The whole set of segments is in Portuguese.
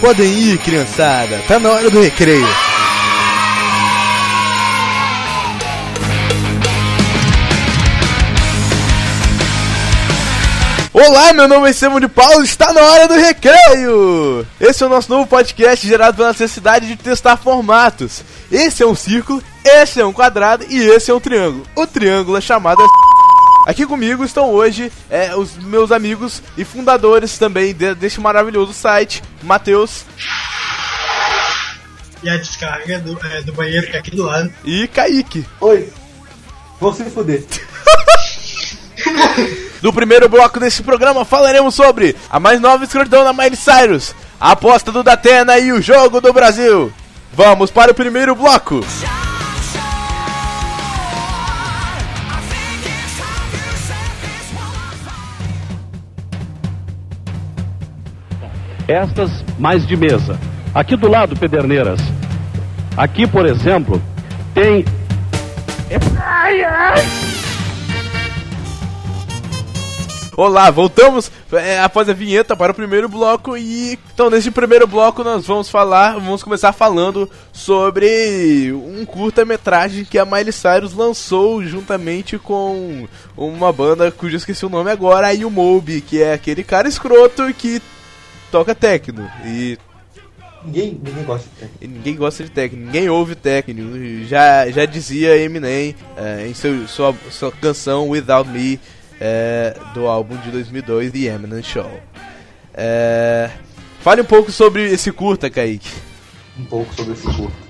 Podem ir, criançada, tá na hora do recreio. Olá, meu nome é Simon de Paulo, está na hora do recreio! Esse é o nosso novo podcast gerado pela necessidade de testar formatos. Esse é um círculo, esse é um quadrado e esse é um triângulo. O triângulo é chamado Aqui comigo estão hoje é, os meus amigos e fundadores também de, deste maravilhoso site, Matheus. E a descarga do, é, do banheiro que é aqui do lado. E Kaique. Oi. Vou se fuder. No primeiro bloco desse programa falaremos sobre a mais nova escrotidão da Miley Cyrus, a aposta do Datena e o jogo do Brasil. Vamos para o primeiro bloco. Estas mais de mesa. Aqui do lado, Pederneiras. Aqui, por exemplo, tem. Olá, voltamos é, após a vinheta para o primeiro bloco e então nesse primeiro bloco nós vamos falar, vamos começar falando sobre um curta-metragem que a Miley Cyrus lançou juntamente com uma banda cujo esqueci o nome agora, a Moby, que é aquele cara escroto que toca techno e Ninguém, ninguém gosta de técnico. e ninguém gosta de techno, ninguém ouve techno. Já, já dizia Eminem é, em seu, sua, sua canção Without Me é, do álbum de 2002 The Eminem Show. É, fale um pouco sobre esse curta, Kaique. Um pouco sobre esse curto.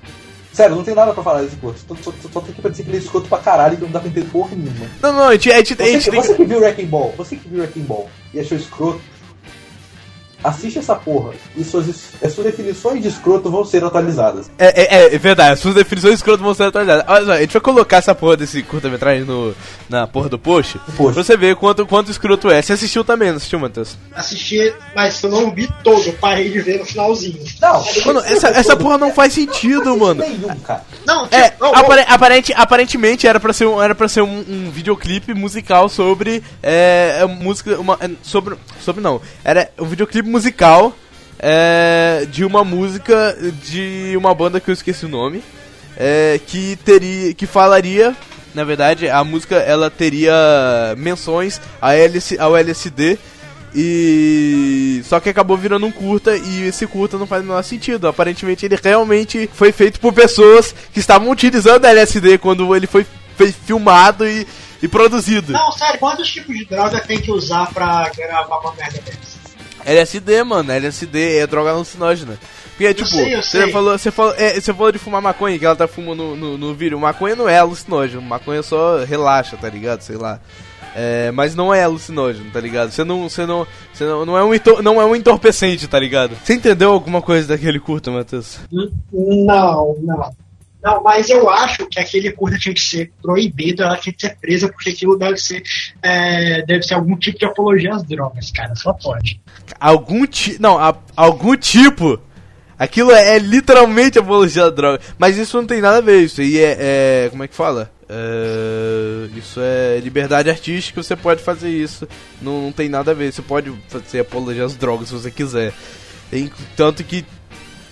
Sério, não tem nada pra falar desse curto. Só, só, só tem que pra dizer que ele é escroto pra caralho e não dá pra entender porra nenhuma. Não, não, a gente, a gente, a Você, gente que, tem você que... que viu Wrecking Ball, você que viu Wrecking Ball e achou escroto, assiste essa porra e suas, as suas definições de escroto vão ser atualizadas. É, é, é verdade, as suas definições escrotas vão ser atualizadas. Olha só, a gente vai colocar essa porra desse curta-metragem no, na porra do post, post. pra você ver quanto, quanto escroto é. Você assistiu também, não assistiu, Matheus? Assisti, mas eu não vi todo, eu parei de ver no finalzinho. Não, Mano, essa, essa porra não faz sentido, mano. Nenhum, cara. Não, É, tipo, não, apare- aparente, aparentemente era pra ser um, era pra ser um, um videoclipe musical sobre é, é, música, uma, é, sobre, sobre não, era um videoclipe musical é, de uma música de uma banda que eu esqueci o nome, é, que teria, que falaria, na verdade, a música ela teria menções a LS, ao LSD e só que acabou virando um curta e esse curta não faz o menor sentido. Aparentemente ele realmente foi feito por pessoas que estavam utilizando LSD quando ele foi, foi filmado e, e produzido. não, sério, quantos tipos de droga tem que usar pra gravar uma merda dessa? LSD, mano, LSD é droga alucinógena. Porque, tipo, sei, eu você sei. falou, você falou, é, você falou de fumar maconha, que ela tá fumando no, no, no vídeo. Maconha não é alucinógeno, maconha só relaxa, tá ligado? Sei lá. É, mas não é alucinógeno, tá ligado? Você não, você não, você não, não é um entor- não é um entorpecente, tá ligado? Você entendeu alguma coisa daquele curta, Matheus? Não, não. Não, mas eu acho que aquele curta tinha que ser proibido, ela tinha que ser presa, porque aquilo deve ser, é, deve ser algum tipo de apologia às drogas, cara, só pode. Algum ti, não, a- algum tipo. Aquilo é, é literalmente apologia à droga. Mas isso não tem nada a ver, isso aí é, é- como é que fala? É, isso é liberdade artística, você pode fazer isso. Não, não tem nada a ver, você pode fazer apologia às drogas se você quiser. Tanto que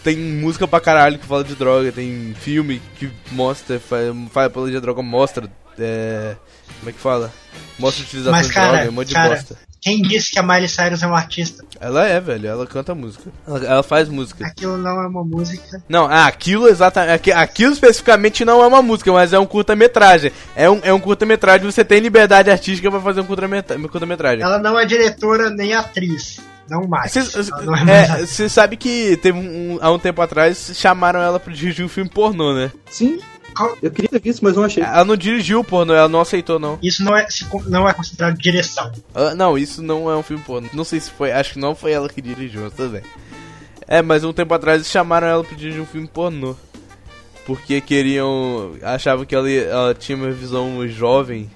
tem música pra caralho que fala de droga, tem filme que mostra, faz, faz apologia à droga, mostra. é, como é que fala? Mostra a utilização Mas, de cara, droga, é um monte de cara, bosta. quem disse que a Miley Cyrus é um artista? Ela é, velho, ela canta música. Ela, ela faz música. Aquilo não é uma música. Não, ah, aquilo exatamente. Aquilo especificamente não é uma música, mas é um curta-metragem. É um, é um curta-metragem, você tem liberdade artística pra fazer um curta-metragem. Ela não é diretora nem atriz. Não mais. Você é é, sabe que teve um, há um tempo atrás chamaram ela pra dirigir um filme pornô, né? Sim, eu queria ter visto, mas não achei. Ela não dirigiu o pornô, ela não aceitou, não. Isso não é, não é considerado direção. Ah, não, isso não é um filme pornô. Não sei se foi, acho que não foi ela que dirigiu, mas tudo bem. É, mas um tempo atrás chamaram ela pra dirigir um filme pornô. Porque queriam. achavam que ela, ela tinha uma visão jovem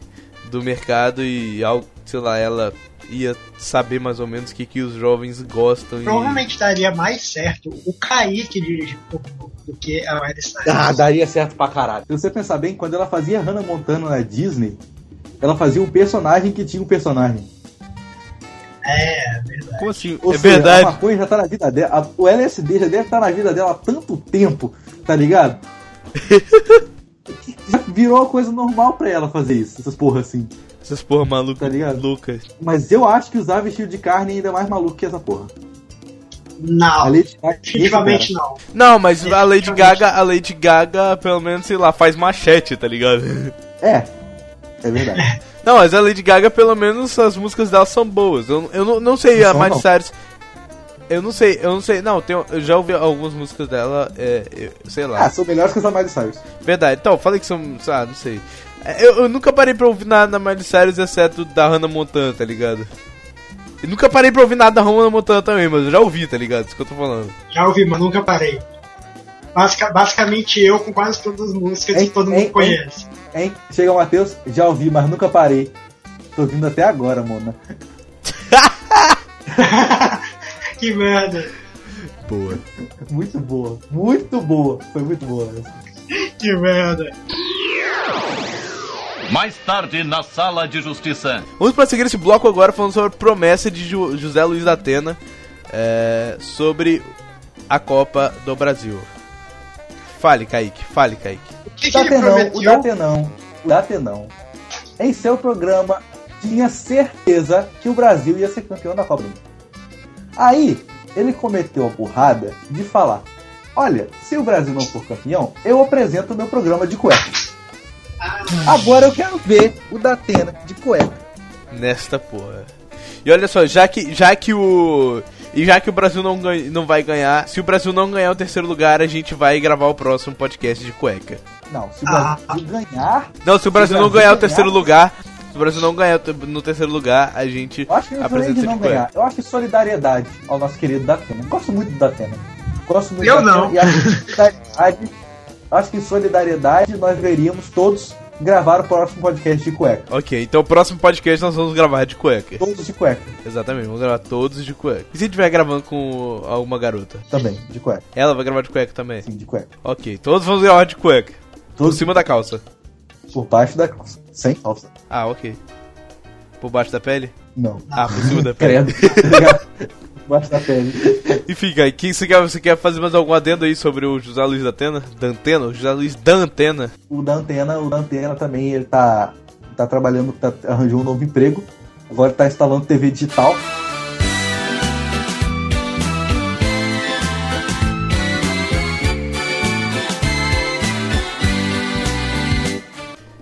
do mercado e algo, sei lá, ela ia saber mais ou menos o que, que os jovens gostam. e- Provavelmente daria mais certo o Kaique dirigir do que a Miley Cyrus. Ah, daria certo pra caralho. Se você pensar bem, quando ela fazia Hannah Montana na Disney, ela fazia um personagem que tinha um personagem. É, verdade. Como assim? Ou é seja, verdade. A maconha já tá na vida dela. o LSD já deve estar na vida dela há tanto tempo, tá ligado? Que já virou uma coisa normal pra ela fazer isso, essas porra assim. Essas porra malucas. Tá ligado? Lucas. Mas eu acho que usar vestido de carne é ainda mais maluco que essa porra. Não, A Lady Gaga- definitivamente não. Não, mas a Lady Gaga, a Lady Gaga, pelo menos, sei lá, faz machete, tá ligado? É, é verdade. Não, mas a Lady Gaga, pelo menos, as músicas dela são boas. Eu, eu não, não sei Não a Miley. Cyrus. Eu não sei, eu não sei. Não, tem, eu já ouvi algumas músicas dela, é, eu- sei lá. Ah, são melhores que as da Miley Cyrus. Verdade. Então, falei que são. Ah, não sei. É, Eu, eu nunca parei pra ouvir nada da Miley Cyrus, exceto da Hannah Montana, tá ligado? E nunca parei pra ouvir nada da Hannah Montana também, mas eu já ouvi, tá ligado? Isso que eu tô falando. Já ouvi, mas nunca parei. Basica- basicamente eu com quase todas as músicas Hein, que todo hein, mundo conhece. Hein? Chega o Matheus, já ouvi, mas nunca parei. Tô ouvindo até agora, mano. que merda. Boa. Muito boa, muito boa. Foi muito boa. essa. Que merda. Mais tarde, na sala de justiça. Vamos pra seguir esse bloco agora falando sobre a promessa de Ju- José Luiz da Atena é, sobre a Copa do Brasil. Fale, Kaique, fale, Kaique. O que, O que ele Datenão, o? Datenão, o Datenão, em seu programa, tinha certeza que o Brasil ia ser campeão da Copa do Mundo. Aí, ele cometeu a burrada de falar: Olha, se o Brasil não for campeão, eu apresento o meu programa de cueca. Agora eu quero ver o Datena de cueca. Nesta porra. E olha só, já que, já que o. E já que o Brasil não, ganha, não vai ganhar, se o Brasil não ganhar o terceiro lugar, a gente vai gravar o próximo podcast de cueca. Não, se o Ah. Brasil ganhar, Não, se o Brasil não Brasil ganhar o ganhar- terceiro lugar, se o Brasil não ganhar no terceiro lugar, a gente eu acho que apresenta de não cueca. ganhar, eu acho que solidariedade ao nosso querido Datena. Gosto muito do Datena. Gosto muito Eu Datena não. E acho que, solidariedade, acho que em solidariedade nós veríamos todos gravar o próximo podcast de cueca. Ok, então o próximo podcast nós vamos gravar de cueca. Todos de cueca Exatamente, vamos gravar todos de cueca. E se estiver gravando com alguma garota? também, de cueca. Ela vai gravar de cueca também? Sim, de cueca. Ok, todos vamos gravar de cueca. Por Todos cima da calça. por baixo da calça. Sem calça. Ah, ok. Por baixo da pele? Não. Ah, por cima da pele. Credo. Baixo da pele. Enfim, Kai, que você quer, você quer fazer mais algum adendo aí sobre o José Luiz da Atena? Da Antena? O José Luiz da Antena? O da antena, o da antena também, ele tá, tá trabalhando, tá, arranjou um novo emprego. Agora tá instalando TV digital.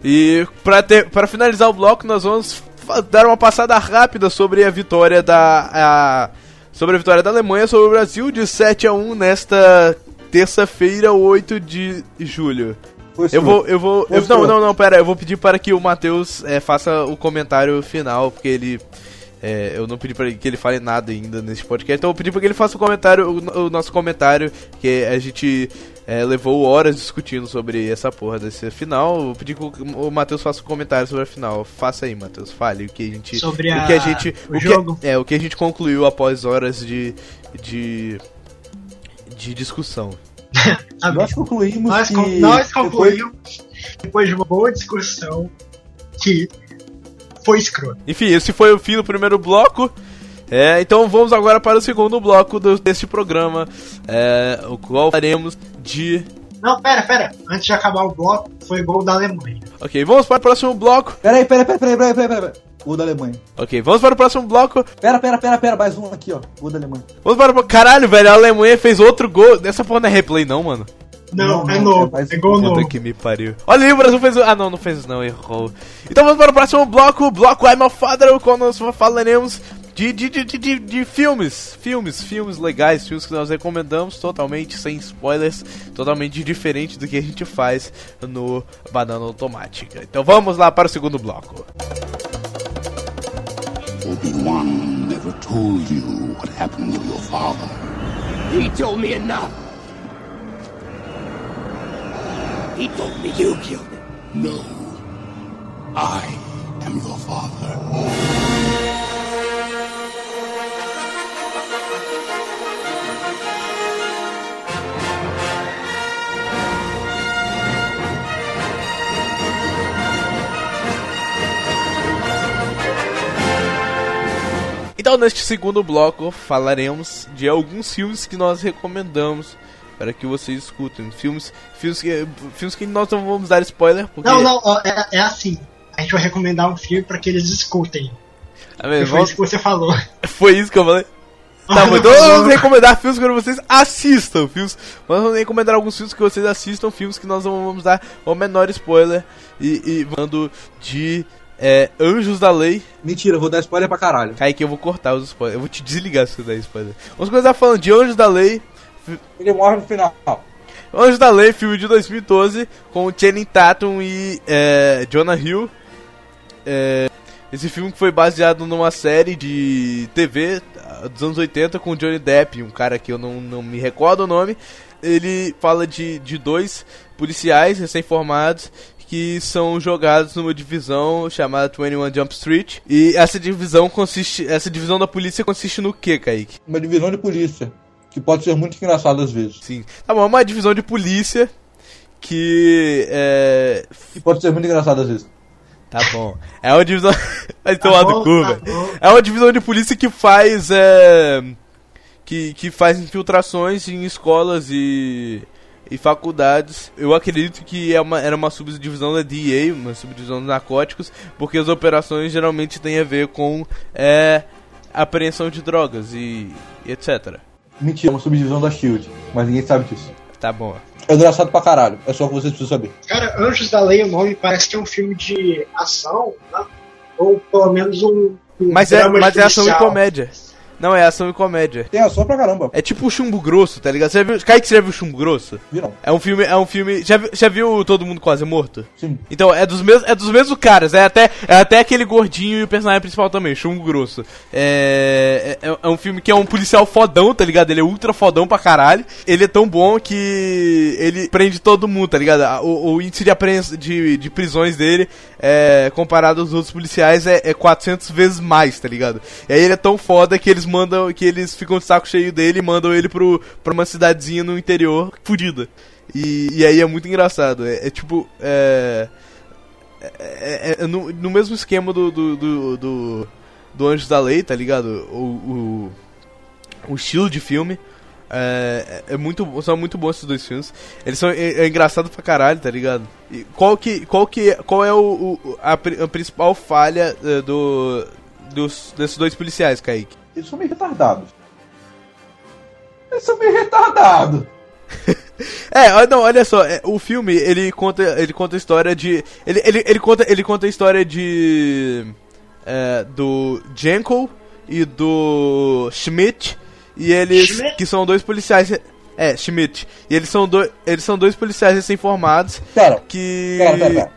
E pra, ter, pra finalizar o bloco, nós vamos dar uma passada rápida sobre a vitória da. A, sobre a vitória da Alemanha sobre o Brasil de 7 a 1 nesta terça-feira, 8 de julho. Eu vou, eu vou. eu- não, não, não, pera, eu vou pedir para que o Matheus é, faça o comentário final, porque ele. É, eu não pedi para que ele fale nada ainda nesse podcast, então eu pedi para que ele faça o comentário, o, o nosso comentário, que a gente é, levou horas discutindo sobre essa porra desse final. Eu pedi que o, o Matheus faça um comentário sobre a final. Faça aí, Matheus, fale o que a gente. Sobre o que a a- gente. o o jogo. Que, é, o que a gente concluiu após horas de. de. de discussão. Nós concluímos Nós, que... nós depois- concluímos, depois de uma boa discussão, que foi escroto. Enfim, esse foi o fim do primeiro bloco. É, então vamos agora para o segundo bloco do, deste programa, é, o qual faremos de. Não, pera, pera. Antes de acabar o bloco, foi gol da Alemanha. Ok, vamos para o próximo bloco. Peraí, peraí, peraí, peraí, peraí, peraí, peraí. O da Alemanha. Ok, vamos para o próximo bloco. Pera, pera, pera, pera, mais um aqui, ó. O da Alemanha. Vamos para o. Caralho, velho, a Alemanha fez outro gol. Essa porra não é replay, não, mano. Não, Não, é novo. é É gol um. novo. Puta que me pariu. Olha aí, o Brasil fez. o- Ah, não, não fez não, errou. Então vamos para o próximo bloco, bloco I'm a Father, o qual nós falaremos de, de, de, de, de, de filmes. Filmes, filmes legais, filmes que nós recomendamos totalmente sem spoilers, totalmente diferente do que a gente faz no Banana Automática. Então vamos lá para o segundo bloco. Obi-Wan never told you what happened to your father. He told me enough. He told me you killed him. No. I am your father. Então, neste segundo bloco, falaremos de alguns filmes que nós recomendamos para que vocês escutem. Filmes, filmes, que, filmes que nós não vamos dar spoiler, porque... Não, não, é, é assim. A gente vai recomendar um filme pra que eles escutem. Ah, Foi isso que você falou. Foi isso que eu falei? Tá, bom, então não, nós não. vamos recomendar filmes que vocês assistam. Filmes, nós vamos recomendar alguns filmes que vocês assistam, filmes que nós não vamos dar o menor spoiler. E, e mando de é, Anjos da Lei. Mentira, eu vou dar spoiler pra caralho. Kaique, eu vou cortar os spoilers. Eu vou te desligar se você der spoiler. Vamos começar falando de Anjos da Lei. Ele morre no final. Anjos da Lei, filme de 2012, com Channing Tatum e é, Jonah Hill. É, esse filme foi baseado numa série de TV ah, dos anos 80 com Johnny Depp, um cara que eu não, não me recordo o nome. Ele fala de, de dois policiais recém-formados que são jogados numa divisão chamada 21 Jump Street. E essa divisão consiste. Essa divisão da polícia consiste no que, Kaique? Uma divisão de polícia. Que pode ser muito engraçado às vezes. Sim. Tá bom, é uma divisão de polícia que é. Que pode ser muito engraçado às vezes. Tá bom. É uma divisão. Vai Tá tomar bom, no cu, tá. É uma divisão de polícia que faz. É... Que, que faz infiltrações em escolas e. E faculdades, eu acredito que é uma, era uma subdivisão da DEA, uma subdivisão de narcóticos, porque as operações geralmente têm a ver com é, apreensão de drogas e, e etc. Mentira, é uma subdivisão da Shield. Mas ninguém sabe disso. Tá bom. É engraçado pra caralho. É só o que vocês precisam saber. Cara, Anjos da Lei, o nome parece que é um filme de ação, né? ou pelo menos um. um Mas é, mas é ação e comédia. Não, é ação e comédia. Tem ação pra caramba. É tipo o Chumbo Grosso, tá ligado? Você já viu, Kaique, você já viu Chumbo Grosso? Viram? É um filme, é um filme. Já, vi- já viu Todo Mundo Quase Morto? Sim. Então, é dos mesmos, é dos mesmos caras, é até, é até aquele gordinho e o personagem principal também, Chumbo Grosso. É, é, é um filme que é um policial fodão, tá ligado? Ele é ultra fodão pra caralho. Ele é tão bom que ele prende todo mundo, tá ligado? O, o índice de, apreens, de, de prisões dele, é, comparado aos outros policiais, é, é 400 vezes mais, tá ligado? E aí ele é tão foda que eles mandam, que eles ficam de saco cheio dele e mandam ele pro, pra uma cidadezinha no interior fudida. E, e aí é muito engraçado. É, é tipo. É, é, é- é no, no mesmo esquema do, do, do, do, do Anjos da Lei, tá ligado? O, o, o estilo de filme. É, é é muito, são muito bons esses dois filmes. Eles são é, é engraçado pra caralho, tá ligado? E qual que, qual que, qual é o, o- a, a principal falha é, do dos, desses dois policiais, Kaique? Eles são meio retardados. Eles são meio retardados. É, ó, não, olha só, é, o filme, ele conta, ele conta a história de ele, ele, ele conta, ele conta a história de é, do Jenko e do Schmidt e eles Schmidt? que são dois policiais é, Schmidt. E eles são dois, eles são dois policiais recém-formados Pera, que pera, pera, pera.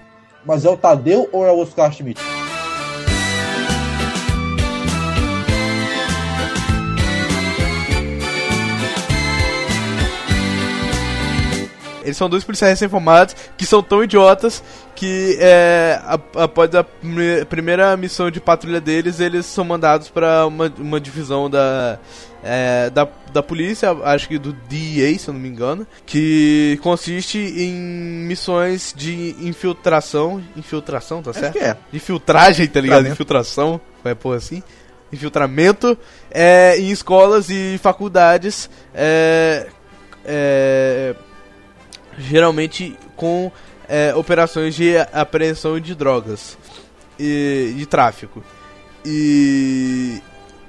Mas é o Tadeu ou é o Oscar Schmidt? Eles são dois policiais recém-formados que são tão idiotas que é, após a prime- primeira missão de patrulha deles, eles são mandados pra uma, uma divisão da, é, da, da polícia, acho que do DEA, se eu não me engano, que consiste em missões de infiltração. Infiltração, tá Acho certo? que é. De filtragem, tá ligado? Infiltração, vai porra assim. Infiltramento é, em escolas e faculdades. É, é, geralmente com é, operações de apreensão de drogas e de tráfico. E,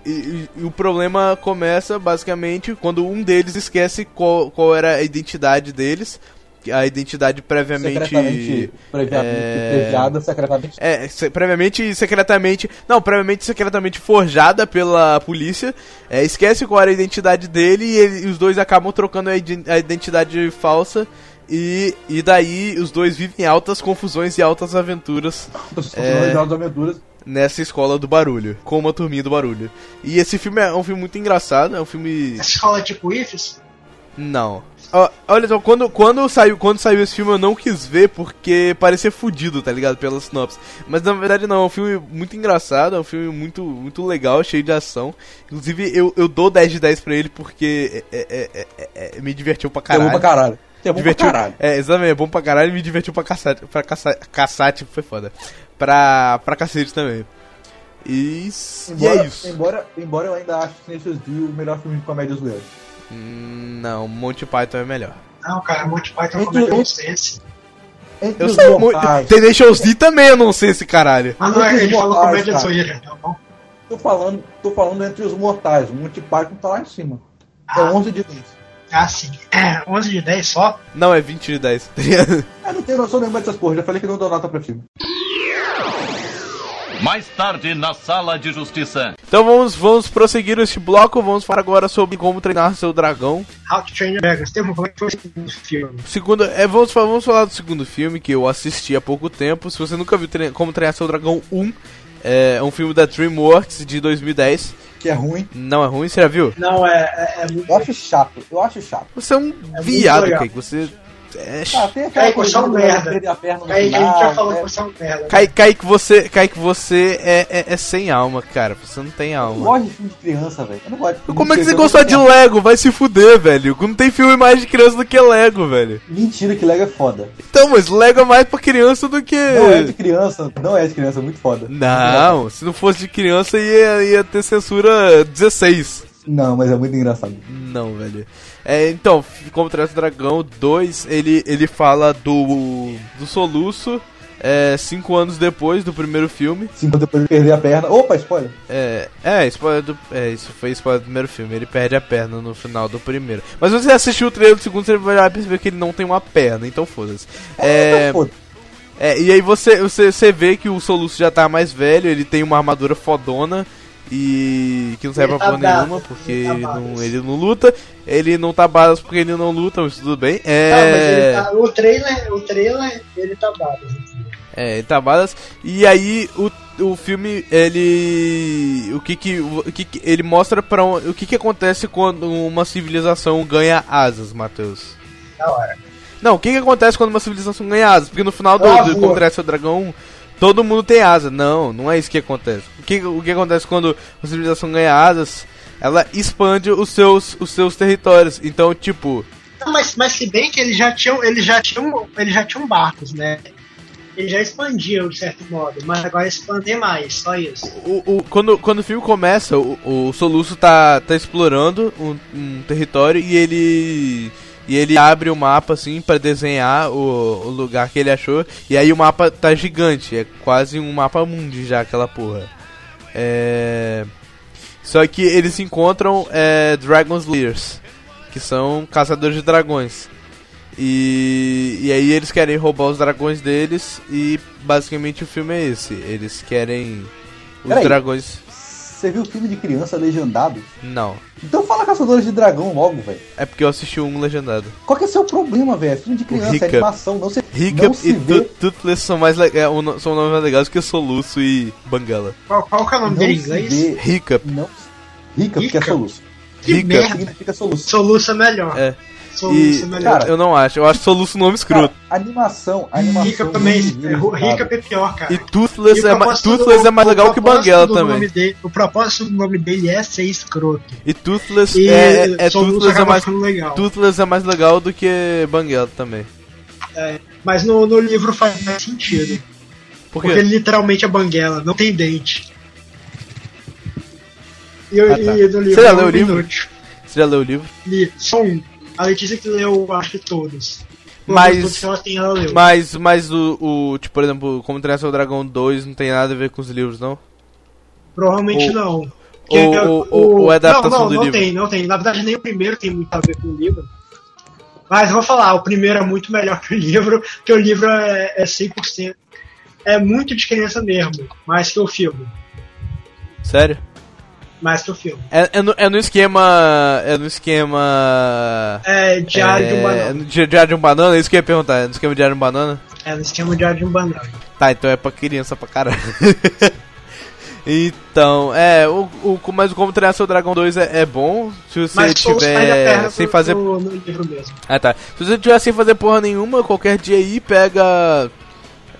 e- e o problema começa basicamente quando um deles esquece qual, qual era a identidade deles, a identidade previamente. Secretamente, previamente, é, previada, secretamente. é, se- previamente e secretamente. Não, previamente e secretamente forjada pela polícia. É, esquece qual era a identidade dele e, ele- e os dois acabam trocando a, a identidade falsa. E, e daí os dois vivem altas confusões e altas aventuras É... das aventuras. nessa escola do barulho, com uma turminha do barulho. E esse filme é um filme muito engraçado, é um filme. Essa escola é tipo IFES? Não. Ó, olha só, quando, quando, saiu, quando saiu esse filme eu não quis ver porque parecia fudido, tá ligado? Pela sinopse. Mas na verdade não, é um filme muito engraçado, é um filme muito, muito legal, cheio de ação. Inclusive eu, eu dou 10 de 10 pra ele porque é, é, é, é, é, me divertiu pra caralho. bom pra caralho. É bom divertiu, pra caralho. É, exatamente, é bom pra caralho e me divertiu pra caçate, pra caça, caçate, foi foda. Pra, pra cacete também. E, s- e Embora, é isso. Embora, embora eu ainda ache Tenacious D o melhor filme de comédia zoeira. Hum, Não, Monty Python é melhor. Não, cara, Monty Python é comédia nonsense. Entre Eu sei, mortais, Tenacious D também eu não sei esse caralho. Ah, não, os ele falou comédia zoeira, tá bom? tô falando, tô falando entre os mortais. O Monty Python tá lá em cima. É Ah. 11 de 10. Ah, sim. É, 11 de 10 só? Não, é 20 de 10. Eu não tenho noção nenhuma dessas porra. Já falei que não dou nota pra filme. Mais tarde na Sala de Justiça. então vamos, vamos prosseguir este bloco. Vamos falar agora sobre como treinar seu dragão. How to Train Your Dragon. Estevam, como é que foi o segundo filme? Segundo, é, vamos, vamos falar do segundo filme que eu assisti há pouco tempo. Se você nunca viu Como Treinar Seu Dragão 1, é um filme da DreamWorks de 2010. Que é ruim. Não é ruim, você já viu? Não, é, é, é muito... Eu acho chato. Eu acho chato. Você é um muito viado. Kaique. Você é Ah, tem aquela Kaique, você é um do merda. perder a perna no Aí a gente final, já falou né? que você é um merda. Kaique, você, Kaique, você é, é, é sem alma, cara. Você não tem Eu não alma. gosto de filme de criança, velho. Eu não gosto de filme Como é que você gosta eu de. Lego? Vai se fuder, velho. Não tem filme mais de criança do que Lego, velho. Mentira que Lego é foda. Então, mas Lego é mais pra criança do que. Não é de criança. Não é de criança, é muito foda. Não, se não fosse de criança ia, ia ter censura 16. Não, mas é muito engraçado. Não, velho. É, então, como Traz o Dragão 2, ele, ele fala do, do soluço é, cinco anos depois do primeiro filme. Cinco depois de perder a perna. Opa, spoiler. É, é, spoiler do, é, isso foi spoiler do primeiro filme. Ele perde a perna no final do primeiro. Mas se você assistiu o trailer do segundo, você vai perceber que ele não tem uma perna, então foda-se. É, Foda. é, e aí você, você, você vê que o Soluço já tá mais velho, ele tem uma armadura fodona e que não serve pra tá porra badass, nenhuma, porque ele tá ele não, badass. ele não luta, ele não tá badass porque ele não luta, mas tudo bem. Não, mas ele É, tá, o trailer, o trailer, ele tá bado. é ele tá badass. E aí o, o filme, ele. O que que. O que, que ele mostra pra um, o que que acontece quando uma civilização ganha asas, Matheus. Da hora. Não, o que que acontece quando uma civilização ganha asas? Porque no final do, do. Congresso do Dragão 1, todo mundo tem asa. Não, não é isso que acontece. O que, o que acontece quando uma civilização ganha asas? Ela expande os seus, os seus territórios. Então, tipo, Não, mas, mas se bem que eles já tinham, eles já tinham, eles já tinham barcos, né? Eles já expandiam de certo modo, mas agora expandem mais, só isso. o, o- quando, quando o filme começa, o, o Soluço tá, tá explorando um, um território e ele. E ele abre o mapa assim pra desenhar o, o lugar que ele achou. E aí o mapa tá gigante, é quase um mapa mundi já aquela porra. É. Só que eles encontram é, Dragon Slayers, que são caçadores de dragões. E, e aí eles querem roubar os dragões deles e basicamente o filme é esse. Eles querem os Peraí. dragões. Você viu filme de criança legendado? Não, Então fala Caçadores de Dragão logo, velho. é porque eu assisti um legendado. Qual que é o seu problema, velho? É filme de criança, Hiccup. é animação, não se, não Hiccup se e vê. Tu- Toothless são mais le- é, são nomes mais legais que Soluço e Banguela. Qual, qual que é o nome Não dele em inglês? Hiccup. Não. Hiccup, que é soluço. Que Hiccup. merda. Significa soluço. Soluço é melhor. É. Soluço E é melhor. cara, eu não acho, eu acho Soluço nome escroto. Cara, animação, animação. Rica também. é, Rica é pior, cara. E Toothless, E é, ma Toothless do- é mais legal que Banguela também. nome dele- o propósito do nome dele é ser escroto. E Toothless E é, é, é Toothless é mais legal. Toothless é mais legal do que Banguela também. Mas no, no livro faz mais sentido. Por Porque literalmente é banguela, não tem dente. E, eu- Ah, tá. e no livro Você já é leu o livro? Você já leu o livro? Li só um. A Letícia que leu, acho que todos. Mas- ela tem, ela leu. Mas, mas o, o, tipo, por exemplo, Como Treinar Seu Dragão 2 não tem nada a ver com os livros, não? Provavelmente ou- não. ou- Porque ou- o- ou- é adaptação não, não, do não livro? tem, não tem. Na verdade, nem o primeiro tem muito a ver com o livro. Mas vou falar, o primeiro é muito melhor que o livro, porque o livro é, é 100%. É muito de criança mesmo, mais que o filme. Sério? Mais que o filme. É, é, no, é no esquema. É no esquema. É Diário de um é, Banana. no di- Diário de um Banana? É isso que eu ia perguntar. É no esquema Diário de um Banana? É no esquema Diário de um Banana. Tá, então é pra criança pra caralho. então, é, o, o, mas o Como Treinar Seu Dragão 2 é, é bom se você Mas tiver sem no- fazer. no, no livro mesmo. Ah tá. Se você tiver sem fazer porra nenhuma, qualquer dia aí pega.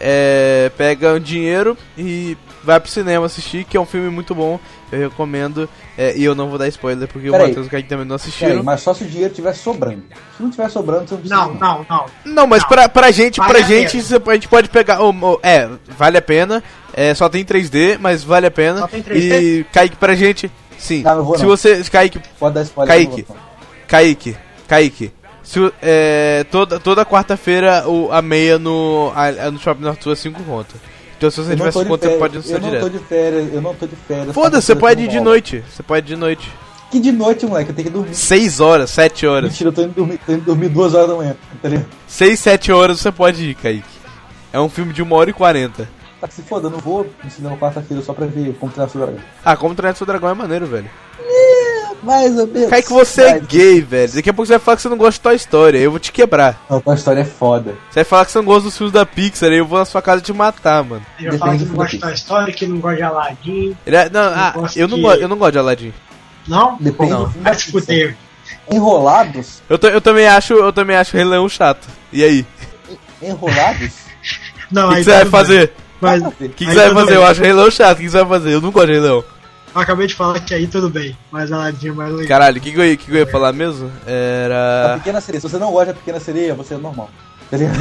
É, pega um dinheiro e vai pro cinema assistir, que é um filme muito bom. Eu recomendo. É, e eu não vou dar spoiler porque o Peraí. Matheus e o Kaique também não assistiram. mas só se o dinheiro estiver sobrando. Se não tiver sobrando, você não precisa. Não, não, não. Não, mas Não. pra, pra gente, Vale pra a gente, cê- a gente pode pegar. o- o- é, vale a pena. É, só tem 3D, mas vale a pena. Só tem 3D? E Kaique pra gente. Sim. Não, vou Se não. você. Kaique, Pode dar spoiler. Kaique. Kaique, Kaique. Se, o- é, toda toda quarta-feira o- a meia no, a, a- no Shopping Sul é 5 conto. Então se você Eu tivesse você férias, pode ir no seu Eu não tô direto. de férias, eu não tô de férias. Foda-se, você pode ir de no noite. Você pode ir de noite. Que de noite, moleque, eu tenho que dormir. 6 horas, 7 horas. Mentira, eu tô indo dormir, tô indo dormir duas horas da manhã, tá ligado? 6, 7 horas você pode ir, Kaique. É um filme de 1 hora e 40. Tá que se foda, eu não vou no cinema quarta-feira só pra ver como treinar seu dragão. Ah, como treinar seu dragão é maneiro, velho. Mais ou menos. Kaique, você é gay, velho. Daqui a pouco você vai falar que você não gosta de Toy Story. Aí eu vou te quebrar. Não, tua história é foda. Você vai falar que você não gosta dos filmes da Pixar. Aí eu vou na sua casa te matar, mano. Eu falo que Depende não gosta de que. Toy Story, que não gosta de Aladdin. Ele é- não, ah, gosto eu não, que- go- eu não gosto de Aladdin. Não? Depende Não. Vai se fuder. Enrolados? Eu, eu também acho, eu também acho Rei Leão chato. E aí? Enrolados? Não, O que, que você vai fazer? O que, que você vai fazer? Eu acho Rei Leão chato. O que, que você vai fazer? Eu não gosto de Rei Leão. Eu acabei de falar que aí tudo bem. Mas Aladdin é mais legal. Caralho, o que, que, eu ia- que, que eu ia falar mesmo? A Era. pequena sereia. Se você não gosta da pequena sereia, você é normal. Tá ligado?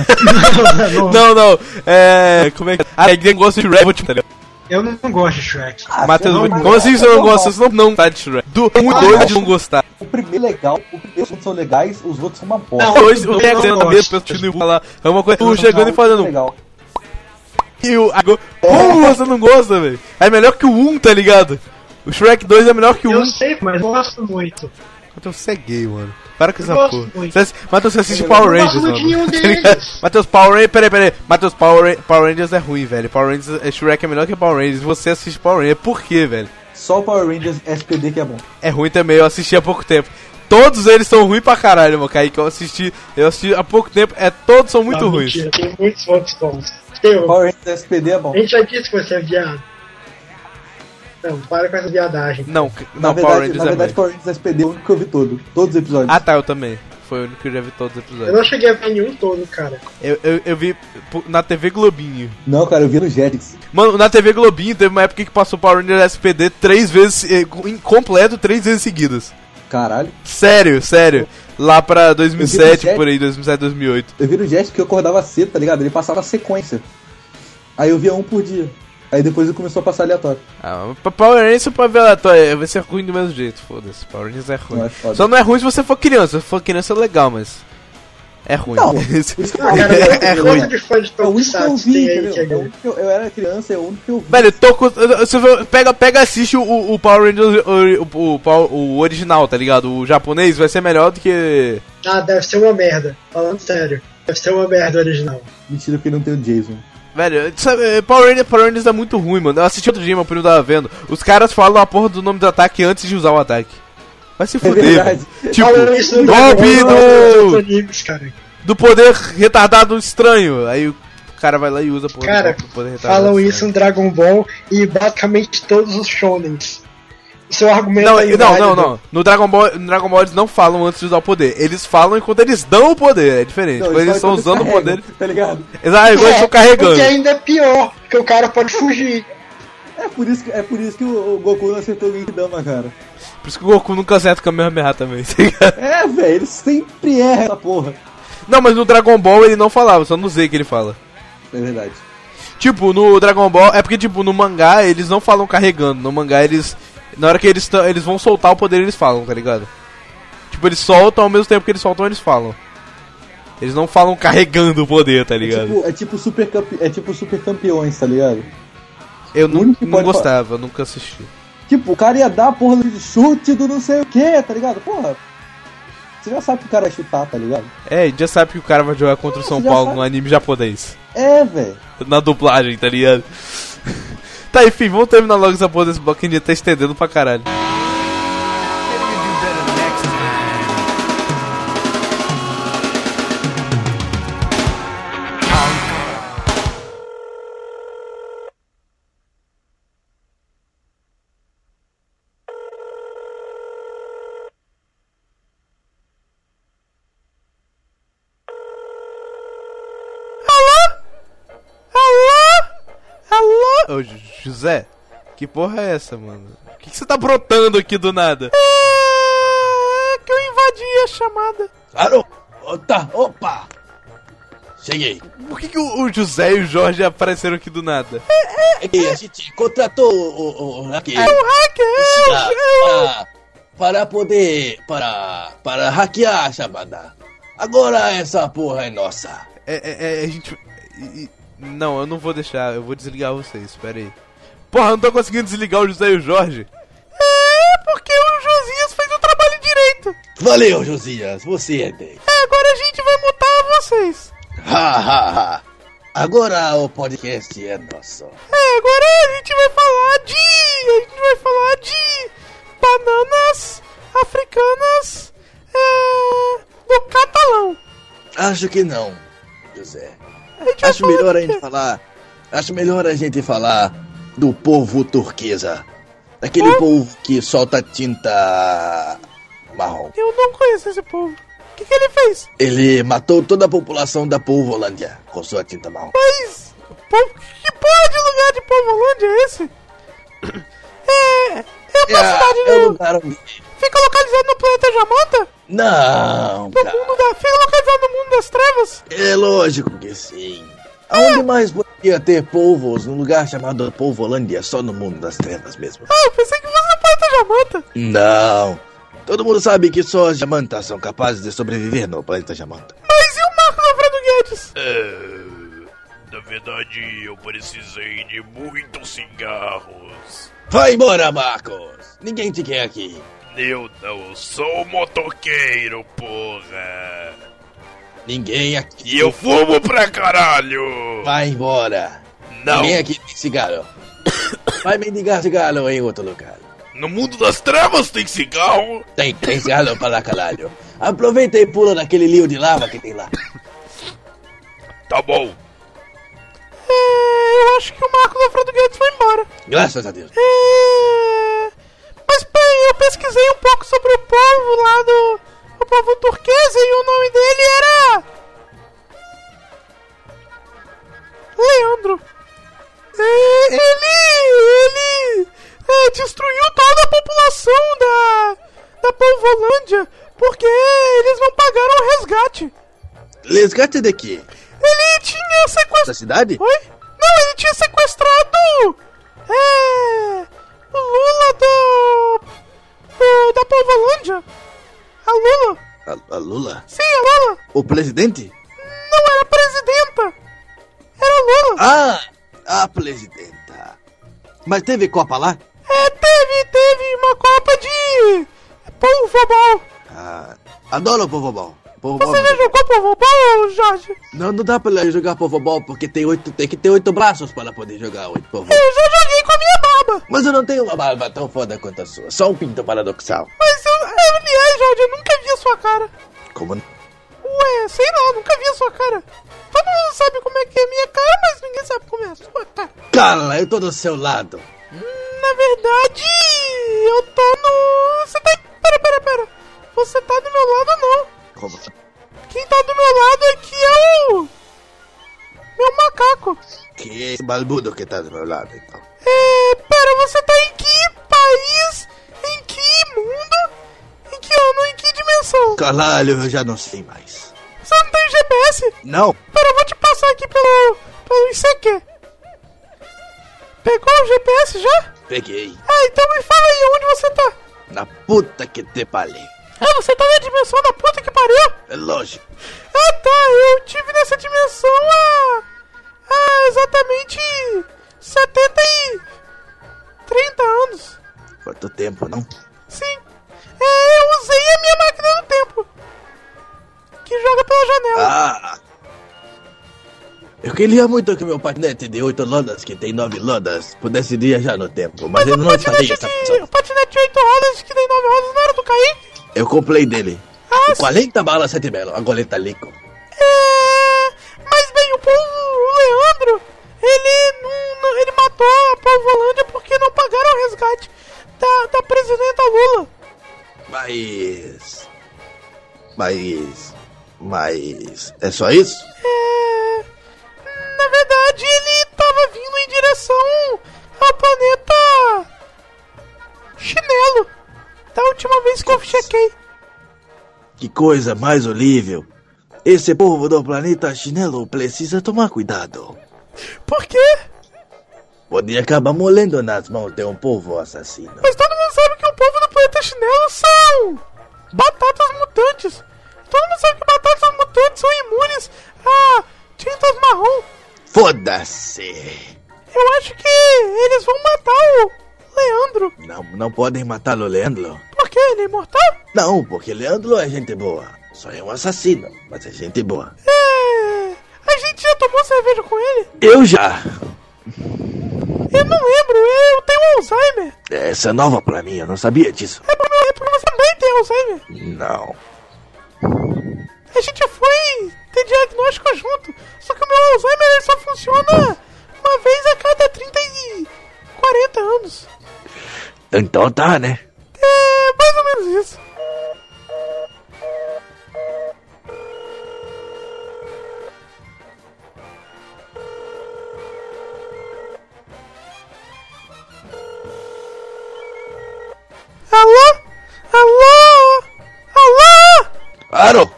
Não, Não, não. É. Como é que. Ah, ninguém gosta de Shrek. vou te- tá ligado? Eu não gosto de Shrek. Ah, Matheus, você como não assim você é não gosta? Você não, não tá de Shrek. Do muito Ah, doido não. de não gostar. O primeiro é legal, o primeiro e são legais, os outros são uma bosta. Não, Hoje o eu Rex não na pessoa e falar. É uma coisa. Tu chegando e é falando. legal. E o. a- Como você não gosta, velho? É melhor que o 1, tá ligado? O Shrek 2 é melhor que o 1. Eu sei, mas eu gosto muito. Matheus, você é gay, mano. Para com Eu essa porra. Você, Matheus, você assiste Eu Power Rangers, mano. Tá. Matheus, Power Rangers. Peraí, peraí. Matheus, Power, Ra- Power Rangers é ruim, velho. Power Rangers. é- Shrek é melhor que Power Rangers. Você assiste Power Rangers. Por quê, velho? Só o Power Rangers SPD que é bom. É ruim também, eu assisti há pouco tempo. Todos eles são ruins pra caralho, meu Kaique. Eu assisti, eu assisti há pouco tempo. É, todos são muito Não, ruins. Mentira, tem muitos outros bons. Eu, Power Rangers SPD é bom. a gente já disse que você é viado. Não, para com essa viadagem. Não, c- Na não, Power verdade, Rangers na é verdade ruim. Power Rangers SPD é o único que eu vi todo. Todos os episódios. Ah tá, eu também. Foi o único que eu já vi todos os Eu episódios. não cheguei a ver nenhum todo, cara. Eu, eu, eu vi na TV Globinho. Não, cara, eu vi no Jetix. Mano, na TV Globinho teve uma época que passou Power Rangers SPD três vezes, eh, com- incompleto, três vezes seguidas. Caralho. Sério, sério. Lá pra 2007, Jet- por aí, 2007, 2008. Eu vi no Jetix que eu acordava cedo, tá ligado? Ele passava sequência. Aí eu via um por dia. Aí depois ele começou a passar aleatório. Ah, pra Power Rangers pode ver aleatório, vai ser ruim do mesmo jeito, foda-se. Power Rangers é ruim. Não, é. Só não é ruim se você for criança. Se for criança é legal, mas. É ruim. Não, que cara, É ruim. quanto de fã de É o único que eu vi, entendeu? que É é que eu, eu era criança, é o único que eu vi. Velho, tô com. Você pega, pega assiste o, o Power Rangers, o, o, o, Power- o original, tá ligado? O japonês vai ser melhor do que. Ah, deve ser uma merda. Falando sério. Deve ser uma merda original. Mentira porque não tem o Jason. Velho, sabe, Power Rangers, Power Rangers é muito ruim, mano. Eu assisti outro dia, meu primo tava vendo. Os caras falam a porra do nome do ataque antes de usar o ataque. Vai se fuder, verdade. velho. Tipo, Falam isso no golpe do, cara. do poder retardado estranho. Aí o cara vai lá e usa porra Cara, do poder retardado Falam estranho. isso no Dragon Ball e basicamente todos os shonens. O seu argumento Não, é não, não, não. No Dragon Ball, no Dragon Ball eles não falam antes de usar o poder. Eles falam enquanto eles dão o poder. É diferente. Não, Quando eles estão usando o carregam, poder. Tá ligado? Exato, igual eles estão carregando. Porque ainda é pior, porque o cara pode fugir. É por isso que, é por isso que o, o Goku não acertou o Genkidama, cara. Por isso que o Goku nunca acerta o Kamehameha também. tá ligado? É, velho, ele sempre erra essa porra. não, mas no Dragon Ball ele não falava, só no Z que ele fala. É verdade. Tipo, no Dragon Ball, é porque, tipo, no mangá eles não falam carregando. No mangá eles. Na hora que eles, eles vão soltar o poder, eles falam, tá ligado? Tipo, eles soltam ao mesmo tempo que eles soltam, eles falam. Eles não falam carregando o poder, tá É ligado? tipo, é tipo super campe... é tipo super campeões, tá ligado? Eu não pode gostava, eu nunca assisti. Tipo, o cara ia dar a porra de chute do não sei o que, tá ligado? Porra. Você já sabe que o cara vai chutar, tá ligado? É, a gente já sabe que o cara vai jogar contra o São Você já Paulo sabe. no anime japonês. É, velho. Na dublagem, tá ligado? Tá, enfim, vamos terminar logo essa porra desse a gente tá estendendo pra caralho. José, que porra é essa, mano? O que, que você tá brotando aqui do nada? É que eu invadi a chamada. Claro! Opa! Opa! cheguei. Por que, que o, o José e o Jorge apareceram aqui do nada? É que a gente contratou o, o, o hacker. É o hacker! para, para, para poder. Para. Para hackear a chamada. Agora essa porra é nossa. É, é, é, a gente. não, eu não vou deixar, eu vou desligar vocês, espera aí. Porra, não tô conseguindo desligar o José e o Jorge. É, porque o Josias fez o trabalho direito. Valeu, Josias, você é 10. É, agora a gente vai mutar vocês. Ha, ha, ha. Agora o podcast é nosso. É, agora a gente vai falar de. A gente vai falar de. Bananas africanas. É. Do catalão. Acho que não, José. A gente vai Acho falar melhor a gente falar. Acho melhor a gente falar do povo turquesa. Daquele povo que solta tinta marrom. Eu não conheço esse povo. O que, que ele fez? Ele matou toda a população da Polvolândia com sua tinta marrom. Mas. Povo, que porra de lugar de Povolândia é esse? É. É uma cidade é o no- lugar onde... Fica localizado no planeta Jamanta? Não, No cara. mundo da. Fica localizado no mundo das trevas? É lógico que sim. Aonde mais poderia ter povos num lugar chamado Polvolândia? Só no mundo das trevas mesmo. Ah, eu pensei que fosse no planeta Jamanta. Não. Todo mundo sabe que só as Jamantas são capazes de sobreviver no planeta Jamanta. Mas e o Marcos Alfredo Guedes? É, na verdade, eu precisei de muitos cigarros. Vai embora, Marcos! Ninguém te quer aqui. Eu não sou motoqueiro, porra. Ninguém aqui. E eu fumo pra caralho. Vai embora. Não. Ninguém aqui tem cigarro. Vai mendigar cigarro em outro lugar. No mundo das trevas tem cigarro? Tem, tem cigarro para caralho. Aproveita e pula naquele rio de lava que tem lá. Tá bom. É. Eu acho que o Marcos Alfredo Guedes foi embora. Graças a Deus. É. Mas bem, eu pesquisei um pouco sobre o povo lá do. O povo turquesa e o nome dele era. Leandro. É, ele. Ele. é, destruiu toda a população da. da Polvolândia porque eles não pagaram o resgate. Resgate de quê? Ele tinha sequestrado. Da cidade? Oi? Não, ele tinha sequestrado. É. O Lula do. do da Polvolândia. A Lula. A, a Lula? Sim, a Lula. O presidente? Não era presidenta. Era a Lula. Ah, a presidenta. Mas teve Copa lá? É, teve, teve uma Copa de. Polvobol. Ah, adoro o Povobol. Povobol. Você já jogou Polvobol, Jorge? Não, não dá pra jogar Povobol porque tem, oito, tem que ter oito braços para poder jogar oito Povobol. Eu já joguei com a minha barba. Mas eu não tenho uma barba tão foda quanto a sua. Só um pinto paradoxal. Mas. Aliás, Jorge, eu nunca vi a sua cara. Como Ué, sei lá, nunca vi a sua cara. Todo mundo sabe como é que é a minha cara, mas ninguém sabe como é a sua cara. Cala, eu tô do seu lado. Hum, Na verdade, eu tô no. Você tá. Pera, pera, pera. Você tá do meu lado, não. Como? Quem tá do meu lado aqui é o. Meu macaco. Que é esse balbudo que tá do meu lado, então. É. Pera, você tá em que país? Dimensão? Caralho, eu já não sei mais. Você não tem GPS? Não, Pera, eu vou te passar aqui pelo. pelo ICQ. Pegou o GPS já? peguei. Ah, então me fala aí onde você tá. Na puta que te palei. Ah, você tá na dimensão da puta que pariu? É lógico. Ah, tá, eu tive nessa dimensão há. há exatamente. 70 e. 30 anos. Quanto tempo, não? Sim. É, eu usei a minha máquina do tempo. Que joga pela janela. Ah! Eu queria muito que meu patinete de 8 rodas, que tem 9 rodas, pudesse viajar no tempo, mas, Mas ele não patinete essa de. O patinete de 8 rodas que tem 9 rodas não era do Kaique? Eu comprei dele. Ah, Com 40 balas, 7 belo, agora ele tá lico. É. Mas bem, o povo. O Leandro. Ele não. ele matou a Polvolândia porque não pagaram o resgate da, da presidenta Lula. Mas. Mas. Mas. É só isso? É. Na verdade, ele tava vindo em direção ao planeta. Chinelo. Da última vez que eu chequei. Que coisa mais horrível. Esse povo do planeta chinelo precisa tomar cuidado. Por quê? Pode acabar molendo nas mãos de um povo assassino. Mas todo mundo sabe que o povo do planeta chinelo são batatas mutantes. Todo mundo sabe que batatas mutantes são imunes a tintas marrom. Foda-se! Eu acho que eles vão matar o Leandro. Não, não podem matar o Leandro. Por quê? Ele é imortal? Não, porque Leandro é gente boa. Só é um assassino, mas é gente boa. É. A gente já tomou cerveja com ele? Eu já. Eu não lembro, eu tenho Alzheimer. Essa é nova pra mim, eu não sabia disso. É porque, é porque você também tem Alzheimer. Não. A gente já foi ter diagnóstico junto. Só que o meu Alzheimer só funciona uma vez a cada 30 e 40 anos. Então tá, né? É mais ou menos isso. Alô? Alô? Alô? Aro!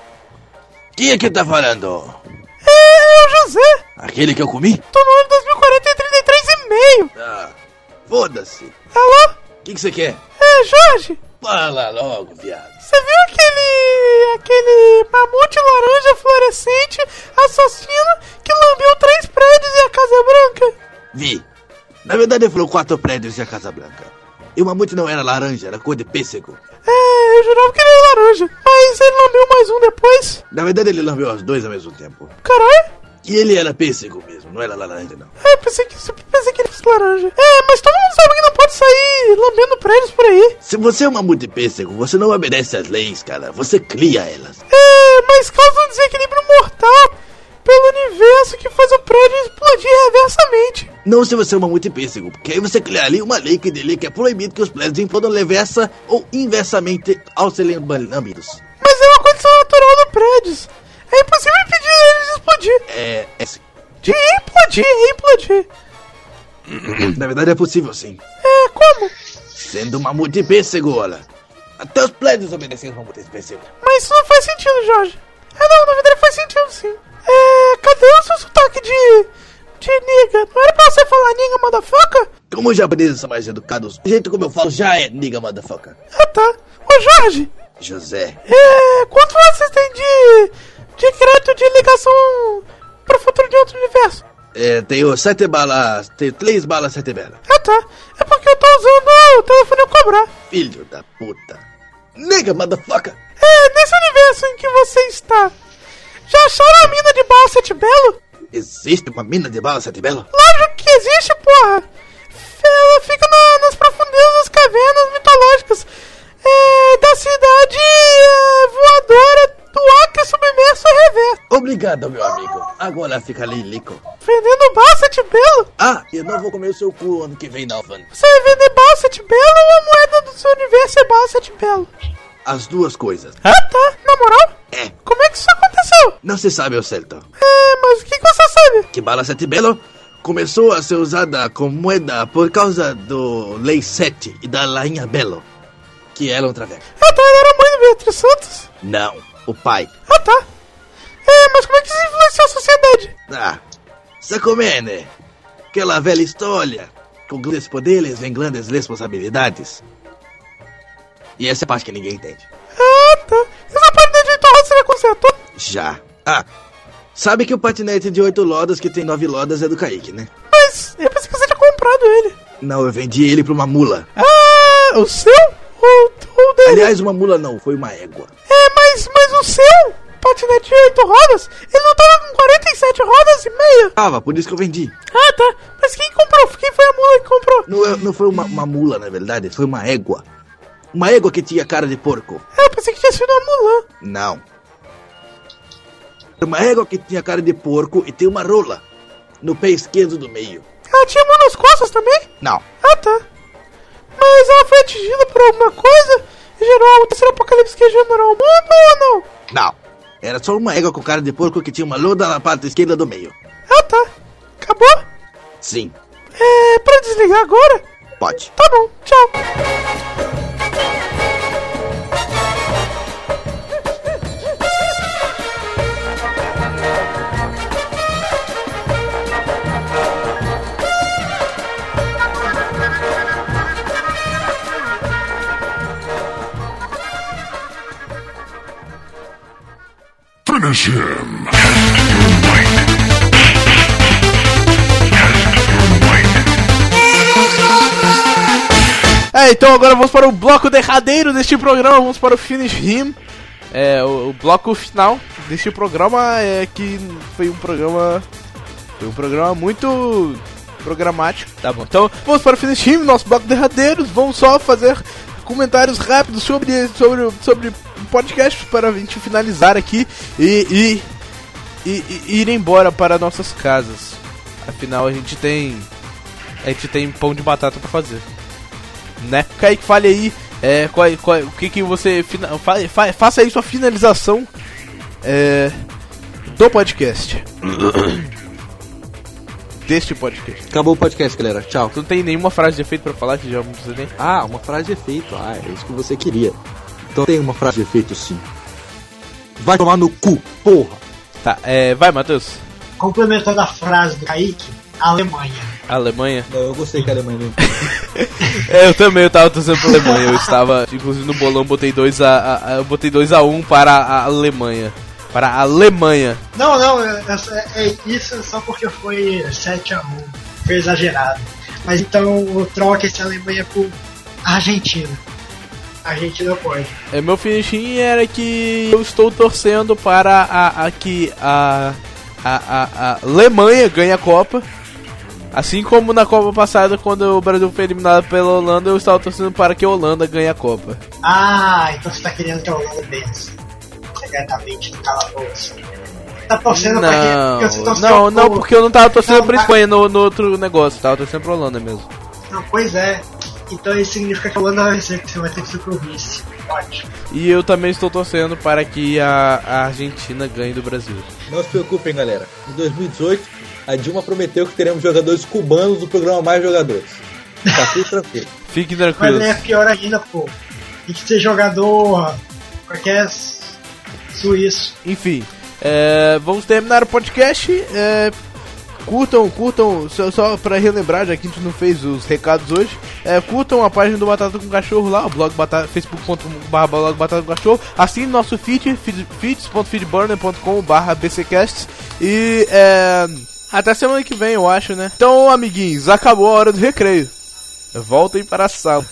Quem é que tá falando? É, é o José. Aquele que eu comi? Tô no ano 2040 e 33 meio. Ah, foda-se. Alô? O que que você quer? É, Jorge. Fala logo, viado. Você viu aquele. aquele mamute laranja fluorescente assassino que lambeu três prédios e a Casa Branca? Vi. Na verdade, ele falou quatro prédios e a Casa Branca. E o mamute não era laranja, era cor de pêssego. É, eu jurava que ele era laranja, mas ele lambeu mais um depois. Na verdade, ele lambeu os dois ao mesmo tempo. Caralho! E ele era pêssego mesmo, não era laranja, não. É, pensei que, pensei que ele fosse laranja. É, mas todo mundo sabe que não pode sair lambendo prédios por aí. Se você é um mamute pêssego, você não obedece às leis, cara. Você cria elas. É, mas causa um desequilíbrio mortal pelo universo que faz o prédio explodir reversamente. Não se você é um mamute pêssego, porque aí você cria ali uma lei que dele que é proibido que os prédios implodam reversa ou inversamente ao serem lambidos. Mas é uma condição natural do prédios. É impossível impedir eles de explodir. É. é sim. De implodir, implodir. Na verdade é possível sim. É, como? Sendo um mamute pêssego, olha. Até os prédios obedecem aos mamutes pêssego. Mas isso não faz sentido, Jorge. É não, na verdade faz sentido sim. É. Cadê o seu sotaque de. de niga? Não era pra você falar niga, motherfucker? Como os japoneses são mais educados, o jeito como eu falo já é nigga motherfucker. Ah tá. Ô Jorge! José. É. Quanto vocês têm de. de crédito de ligação pro futuro de outro universo? É, tenho sete balas. Tenho três balas, sete balas. Ah tá. É porque eu tô usando o telefone cobrar. Filho da puta. Nigga motherfucker. É, nesse universo em que você está. Já acharam a mina de Balsat Belo? Existe uma mina de bala sete belo? Lógico que existe, porra! Ela fica na- nas profundezas das cavernas mitológicas é, da cidade é, voadora do Acre submerso a reverso. Obrigado, meu amigo. Agora fica lilico. Vendendo Balsat Belo? Ah, eu não vou comer o seu cu ano que vem, não, Van. Você vai vender Balsat Belo ou a moeda do seu universo é Balsat Belo? As duas coisas. Ah, tá. Na moral? É. Como é que isso aconteceu? Não se sabe ao certo. É, mas o que, que você sabe? Que bala sete belo começou a ser usada como moeda por causa do Lei 7 e da Rainha Belo, que eram traveco. Ah, tá. Ela era mãe do Beatriz Santos? Não, o pai. Ah, tá. É, mas como é que isso influenciou a sociedade? Ah, sa come, né? Aquela velha história. Com grandes poderes vem grandes responsabilidades. E essa é a parte que ninguém entende. Ah, tá. Roda você já consertou? Já. Ah, sabe que o patinete de oito rodas que tem nove rodas é do Kaique, né? Mas eu pensei que você tinha comprado ele. Não, eu vendi ele pra uma mula. Ah, o seu? Ou dele? Aliás, uma mula não, foi uma égua. É, mas, mas o seu patinete de 8 rodas, ele não tava com 47 rodas e meia? Tava, por isso que eu vendi. Ah, tá. Mas quem comprou? Quem foi a mula que comprou? Não, é- não foi uma, uma mula, na verdade, foi uma égua. Uma égua que tinha cara de porco. Ah, eu pensei que tinha sido uma mulã. Não. Uma égua que tinha cara de porco e tem uma rola no pé esquerdo do meio. Ela tinha mão nas costas também? Não. Ah, tá. Mas ela foi atingida por alguma coisa e gerou o terceiro apocalipse que generou o mundo ou não? Não. Era só uma égua com cara de porco que tinha uma loda na parte esquerda do meio. Ah, tá. Acabou? Sim, É, pra desligar agora? pode. Tá bom, tchau. Finish him. É, então agora vamos para o bloco derradeiro deste programa, vamos para o Finish Him. É, o, o bloco final deste programa é que foi um programa. Foi um programa muito programático. Tá bom. Então vamos para o Finish Him, nosso bloco derradeiro. Vamos só fazer comentários rápidos sobre, sobre, sobre podcast para a gente finalizar aqui e, e, e, e ir embora para nossas casas. Afinal a gente tem. A gente tem pão de batata para fazer né? Kaique, fale aí é, qual, qual, o que que você fina, fa, fa, faça aí sua finalização é, do podcast. Deste podcast. Acabou o podcast, galera. Tchau. Tu não tem nenhuma frase de efeito pra falar que já não precisa nem. Ah, uma frase de efeito. Ah, é isso que você queria. Então tem uma frase de efeito sim. Vai tomar no cu, porra. Tá, é, vai, Matheus. Complementando a frase do Kaique, Alemanha. Alemanha. Não, eu gostei que a Alemanha não. É, eu também, eu tava torcendo pra Alemanha. Eu estava, inclusive no bolão, botei 2 a, a, a, eu botei 2 a 1 um para a Alemanha. Para a Alemanha. Não, não, é, é, é isso só porque foi 7 a 1 Foi exagerado. Mas então troca esse Alemanha por Argentina. A Argentina pode. É, meu finishing era que eu estou torcendo para a, a que a, a, a, a Alemanha ganhe a Copa. Assim como na Copa passada, quando o Brasil foi eliminado pela Holanda, eu estava torcendo para que a Holanda ganhe a Copa. Ah, então você tá querendo que a Holanda vença. Secretamente no calabouço. Tá torcendo não, pra quem? Porque você torceu não, pro- não, porque eu não tava torcendo Não, pra mas- Espanha no, no outro negócio, eu tava torcendo pra Holanda mesmo. Não, pois é. Então isso significa que a Holanda vai vencer, que você vai ter que ser pro vice. Ótimo. E eu também estou torcendo para que a, a Argentina ganhe do Brasil. Não se preocupem, galera. Em 2018, a Dilma prometeu que teremos jogadores cubanos do programa Mais Jogadores. Tá tudo tranquilo. Fiquem Mas tranquilos. aí é pior ainda, pô. Tem que ser jogador qualquer suíço. Enfim, é, vamos terminar o podcast. é, curtam, curtam, só, só pra relembrar, já que a gente não fez os recados hoje. é, curtam a página do Batata com Cachorro lá, o blog batata, facebook.com.br blog Batata com Cachorro. Assine nosso feed, feed feeds.feedburner.com.br bccasts. E é, até semana que vem, eu acho, né? Então, amiguinhos, acabou a hora do recreio. Voltem para a sala.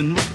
listen.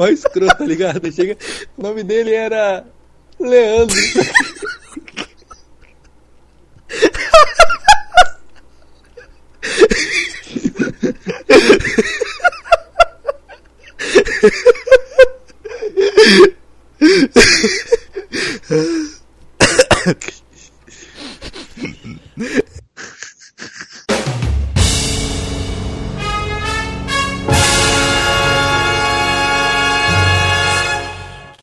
mó escroto, tá ligado? Chega, o nome dele era Leandro.